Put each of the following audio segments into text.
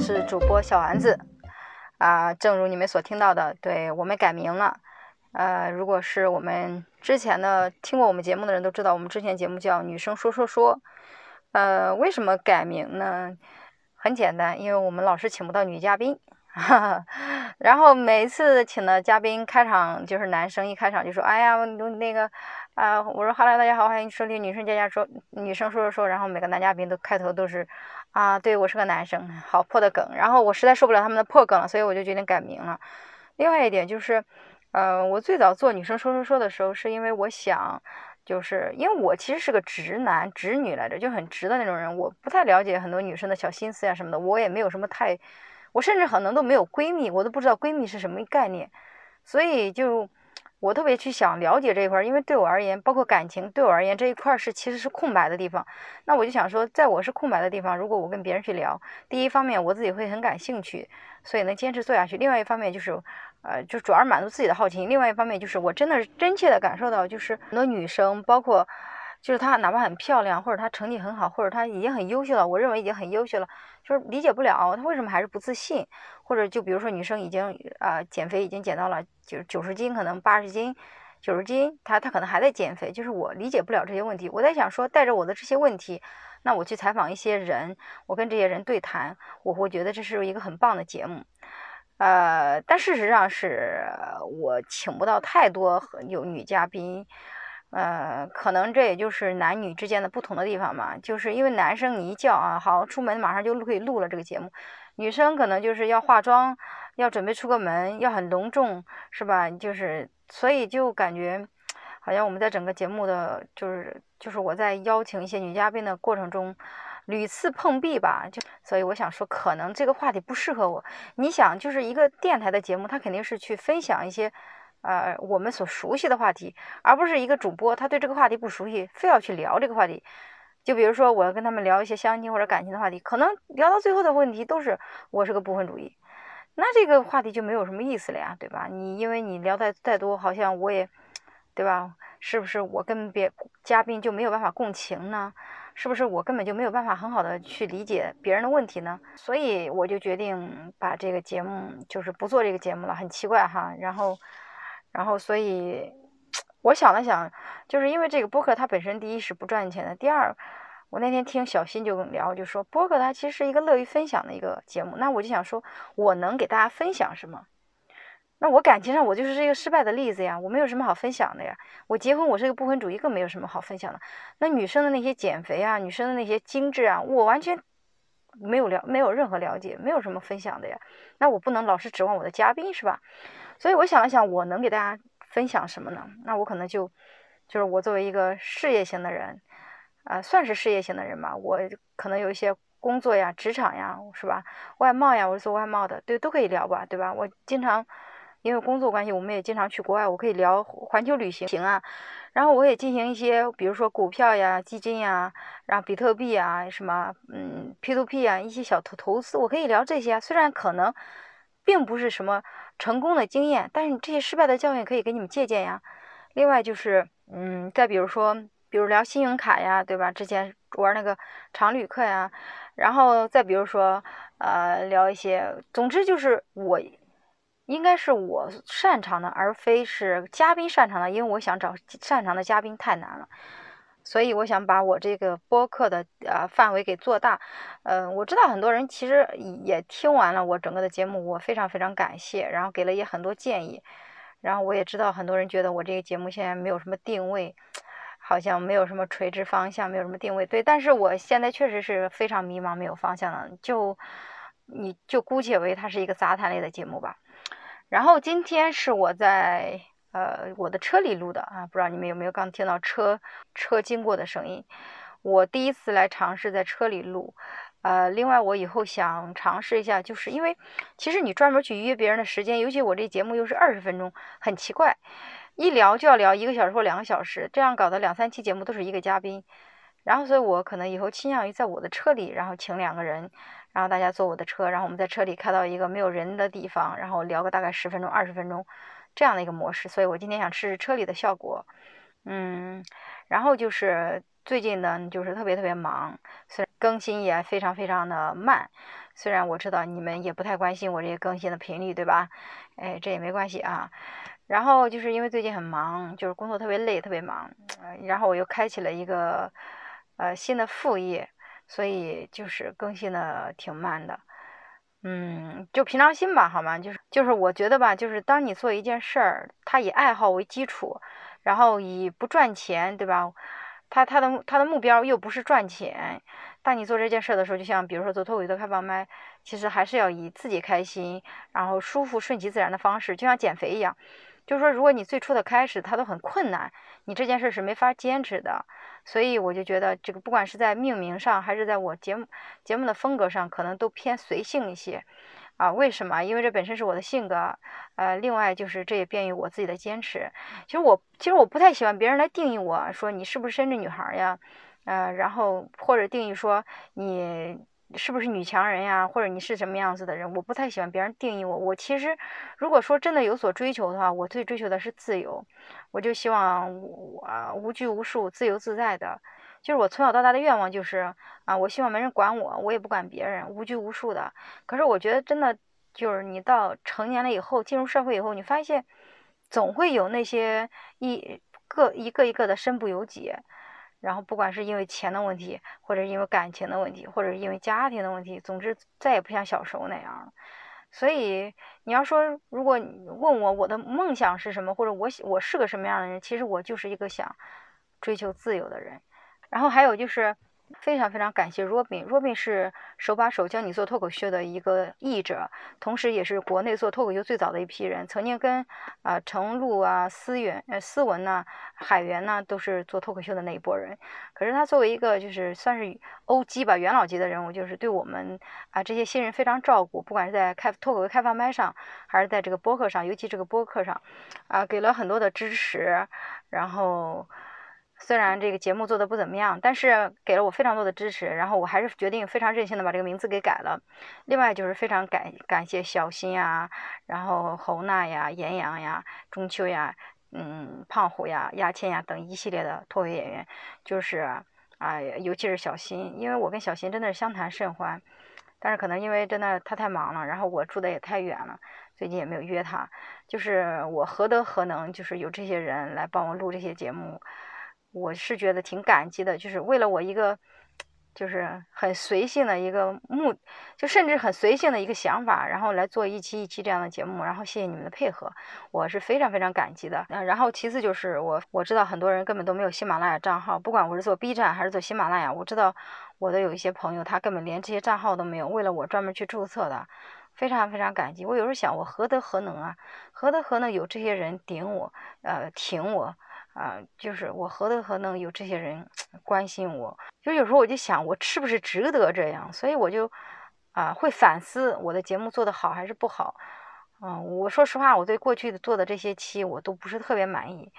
是主播小丸子，啊，正如你们所听到的，对我们改名了。呃，如果是我们之前的听过我们节目的人都知道，我们之前节目叫《女生说说说》。呃，为什么改名呢？很简单，因为我们老是请不到女嘉宾，然后每一次请的嘉宾开场就是男生，一开场就说：“哎呀，那个啊，我说哈喽，大家好，欢迎收听女生佳佳说，女生说说说。”然后每个男嘉宾都开头都是。啊，对我是个男生，好破的梗。然后我实在受不了他们的破梗了，所以我就决定改名了。另外一点就是，呃，我最早做女生说说说的时候，是因为我想，就是因为我其实是个直男直女来着，就很直的那种人，我不太了解很多女生的小心思呀什么的，我也没有什么太，我甚至可能都没有闺蜜，我都不知道闺蜜是什么概念，所以就。我特别去想了解这一块，因为对我而言，包括感情，对我而言这一块是其实是空白的地方。那我就想说，在我是空白的地方，如果我跟别人去聊，第一方面我自己会很感兴趣，所以能坚持做下去；另外一方面就是，呃，就主要满足自己的好奇；另外一方面就是我真的真切的感受到，就是很多女生，包括就是她哪怕很漂亮，或者她成绩很好，或者她已经很优秀了，我认为已经很优秀了，就是理解不了她为什么还是不自信。或者就比如说女生已经啊减肥已经减到了九九十斤，可能八十斤、九十斤，她她可能还在减肥，就是我理解不了这些问题。我在想说，带着我的这些问题，那我去采访一些人，我跟这些人对谈，我会觉得这是一个很棒的节目。呃，但事实上是我请不到太多有女嘉宾，呃，可能这也就是男女之间的不同的地方嘛，就是因为男生你一叫啊，好出门马上就可以录了这个节目。女生可能就是要化妆，要准备出个门，要很隆重，是吧？就是，所以就感觉，好像我们在整个节目的，就是就是我在邀请一些女嘉宾的过程中，屡次碰壁吧。就所以我想说，可能这个话题不适合我。你想，就是一个电台的节目，它肯定是去分享一些，呃，我们所熟悉的话题，而不是一个主播他对这个话题不熟悉，非要去聊这个话题。就比如说，我要跟他们聊一些相亲或者感情的话题，可能聊到最后的问题都是我是个不婚主义，那这个话题就没有什么意思了呀，对吧？你因为你聊太太多，好像我也，对吧？是不是我跟别嘉宾就没有办法共情呢？是不是我根本就没有办法很好的去理解别人的问题呢？所以我就决定把这个节目就是不做这个节目了，很奇怪哈。然后，然后所以。我想了想，就是因为这个播客它本身第一是不赚钱的，第二，我那天听小新就聊，就说播客它其实是一个乐于分享的一个节目。那我就想说，我能给大家分享什么？那我感情上我就是一个失败的例子呀，我没有什么好分享的呀。我结婚我是一个不婚主义，更没有什么好分享的。那女生的那些减肥啊，女生的那些精致啊，我完全没有了，没有任何了解，没有什么分享的呀。那我不能老是指望我的嘉宾是吧？所以我想了想，我能给大家。分享什么呢？那我可能就，就是我作为一个事业型的人，啊，算是事业型的人吧。我可能有一些工作呀、职场呀，是吧？外贸呀，我是做外贸的，对，都可以聊吧，对吧？我经常因为工作关系，我们也经常去国外，我可以聊环球旅行行啊。然后我也进行一些，比如说股票呀、基金呀，然后比特币啊，什么嗯 P to P 啊，一些小投投资，我可以聊这些。虽然可能并不是什么。成功的经验，但是你这些失败的教训可以给你们借鉴呀。另外就是，嗯，再比如说，比如聊信用卡呀，对吧？之前玩那个常旅客呀，然后再比如说，呃，聊一些，总之就是我应该是我擅长的，而非是嘉宾擅长的，因为我想找擅长的嘉宾太难了。所以我想把我这个播客的呃范围给做大，嗯，我知道很多人其实也听完了我整个的节目，我非常非常感谢，然后给了也很多建议，然后我也知道很多人觉得我这个节目现在没有什么定位，好像没有什么垂直方向，没有什么定位，对，但是我现在确实是非常迷茫，没有方向的，就你就姑且为它是一个杂谈类的节目吧。然后今天是我在。呃，我的车里录的啊，不知道你们有没有刚听到车车经过的声音。我第一次来尝试在车里录，呃，另外我以后想尝试一下，就是因为其实你专门去约别人的时间，尤其我这节目又是二十分钟，很奇怪，一聊就要聊一个小时或两个小时，这样搞的两三期节目都是一个嘉宾，然后所以我可能以后倾向于在我的车里，然后请两个人，然后大家坐我的车，然后我们在车里开到一个没有人的地方，然后聊个大概十分钟、二十分钟。这样的一个模式，所以我今天想试试车里的效果，嗯，然后就是最近呢，就是特别特别忙，虽然更新也非常非常的慢。虽然我知道你们也不太关心我这些更新的频率，对吧？哎，这也没关系啊。然后就是因为最近很忙，就是工作特别累，特别忙。然后我又开启了一个呃新的副业，所以就是更新的挺慢的。嗯，就平常心吧，好吗？就是就是我觉得吧，就是当你做一件事儿，它以爱好为基础，然后以不赚钱，对吧？他他的他的目标又不是赚钱。当你做这件事的时候，就像比如说做脱口秀的开放麦，其实还是要以自己开心，然后舒服、顺其自然的方式，就像减肥一样。就是说，如果你最初的开始它都很困难，你这件事是没法坚持的。所以我就觉得，这个不管是在命名上，还是在我节目节目的风格上，可能都偏随性一些。啊，为什么？因为这本身是我的性格。呃，另外就是这也便于我自己的坚持。其实我其实我不太喜欢别人来定义我说你是不是深圳女孩呀？呃，然后或者定义说你是不是女强人呀，或者你是什么样子的人，我不太喜欢别人定义我。我其实如果说真的有所追求的话，我最追求的是自由，我就希望我无拘无束、自由自在的。就是我从小到大的愿望就是啊，我希望没人管我，我也不管别人，无拘无束的。可是我觉得真的就是你到成年了以后，进入社会以后，你发现总会有那些一个一个一个的身不由己。然后，不管是因为钱的问题，或者因为感情的问题，或者是因为家庭的问题，总之再也不像小时候那样了。所以，你要说，如果问我我的梦想是什么，或者我我是个什么样的人，其实我就是一个想追求自由的人。然后还有就是。非常非常感谢 Robin，Robin 是手把手教你做脱口秀的一个译者，同时也是国内做脱口秀最早的一批人。曾经跟啊程璐啊、思源、呃思文呐、海源呐都是做脱口秀的那一波人。可是他作为一个就是算是 O.G. 吧元老级的人物，就是对我们啊这些新人非常照顾，不管是在开脱口秀开放麦上，还是在这个播客上，尤其这个播客上，啊给了很多的支持，然后。虽然这个节目做的不怎么样，但是给了我非常多的支持，然后我还是决定非常任性的把这个名字给改了。另外就是非常感感谢小新呀，然后侯娜呀、严阳呀、中秋呀、嗯胖虎呀、亚倩呀等一系列的脱口演员，就是啊，尤其是小新，因为我跟小新真的是相谈甚欢，但是可能因为真的他太忙了，然后我住的也太远了，最近也没有约他。就是我何德何能，就是有这些人来帮我录这些节目。我是觉得挺感激的，就是为了我一个，就是很随性的一个目，就甚至很随性的一个想法，然后来做一期一期这样的节目，然后谢谢你们的配合，我是非常非常感激的。然后其次就是我我知道很多人根本都没有喜马拉雅账号，不管我是做 B 站还是做喜马拉雅，我知道我的有一些朋友他根本连这些账号都没有，为了我专门去注册的，非常非常感激。我有时候想，我何德何能啊？何德何能有这些人顶我，呃，挺我。啊，就是我何德何能有这些人关心我？就有时候我就想，我是不是值得这样？所以我就啊，会反思我的节目做得好还是不好。嗯，我说实话，我对过去的做的这些期我都不是特别满意。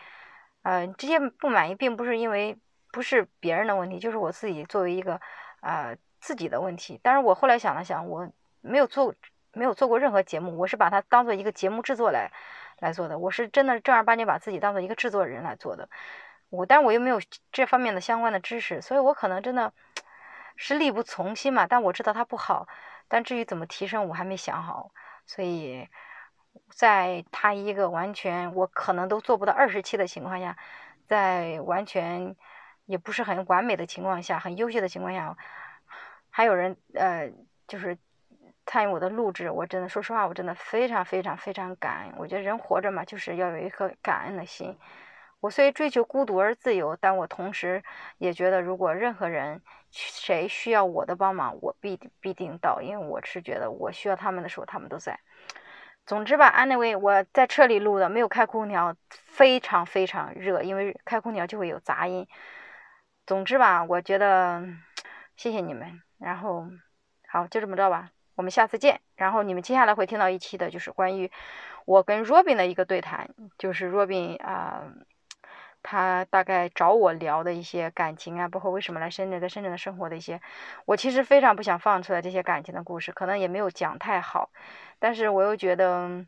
呃，这些不满意并不是因为不是别人的问题，就是我自己作为一个啊自己的问题。但是我后来想了想，我没有做没有做过任何节目，我是把它当做一个节目制作来。来做的，我是真的正儿八经把自己当做一个制作人来做的，我，但我又没有这方面的相关的知识，所以我可能真的是力不从心嘛。但我知道它不好，但至于怎么提升，我还没想好。所以，在他一个完全我可能都做不到二十期的情况下，在完全也不是很完美的情况下，很优秀的情况下，还有人呃，就是。参与我的录制，我真的说实话，我真的非常非常非常感恩。我觉得人活着嘛，就是要有一颗感恩的心。我虽追求孤独而自由，但我同时也觉得，如果任何人谁需要我的帮忙，我必必定到，因为我是觉得我需要他们的时候，他们都在。总之吧，anyway，我在车里录的，没有开空调，非常非常热，因为开空调就会有杂音。总之吧，我觉得谢谢你们，然后好，就这么着吧。我们下次见。然后你们接下来会听到一期的，就是关于我跟 Robin 的一个对谈，就是 Robin 啊，他大概找我聊的一些感情啊，包括为什么来深圳，在深圳的生活的一些，我其实非常不想放出来这些感情的故事，可能也没有讲太好，但是我又觉得，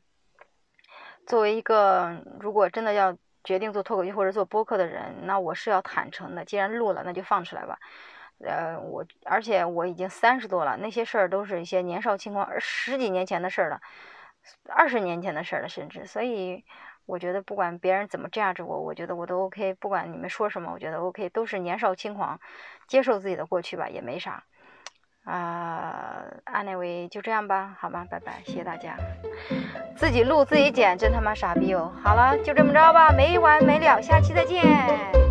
作为一个如果真的要决定做脱口秀或者做播客的人，那我是要坦诚的。既然录了，那就放出来吧。呃，我而且我已经三十多了，那些事儿都是一些年少轻狂，十几年前的事儿了，二十年前的事儿了，甚至，所以我觉得不管别人怎么这样子我，我觉得我都 OK，不管你们说什么，我觉得 OK，都是年少轻狂，接受自己的过去吧，也没啥。啊，anyway，就这样吧，好吗？拜拜，谢谢大家。自己录自己剪，真他妈傻逼哦！好了，就这么着吧，没完没了，下期再见。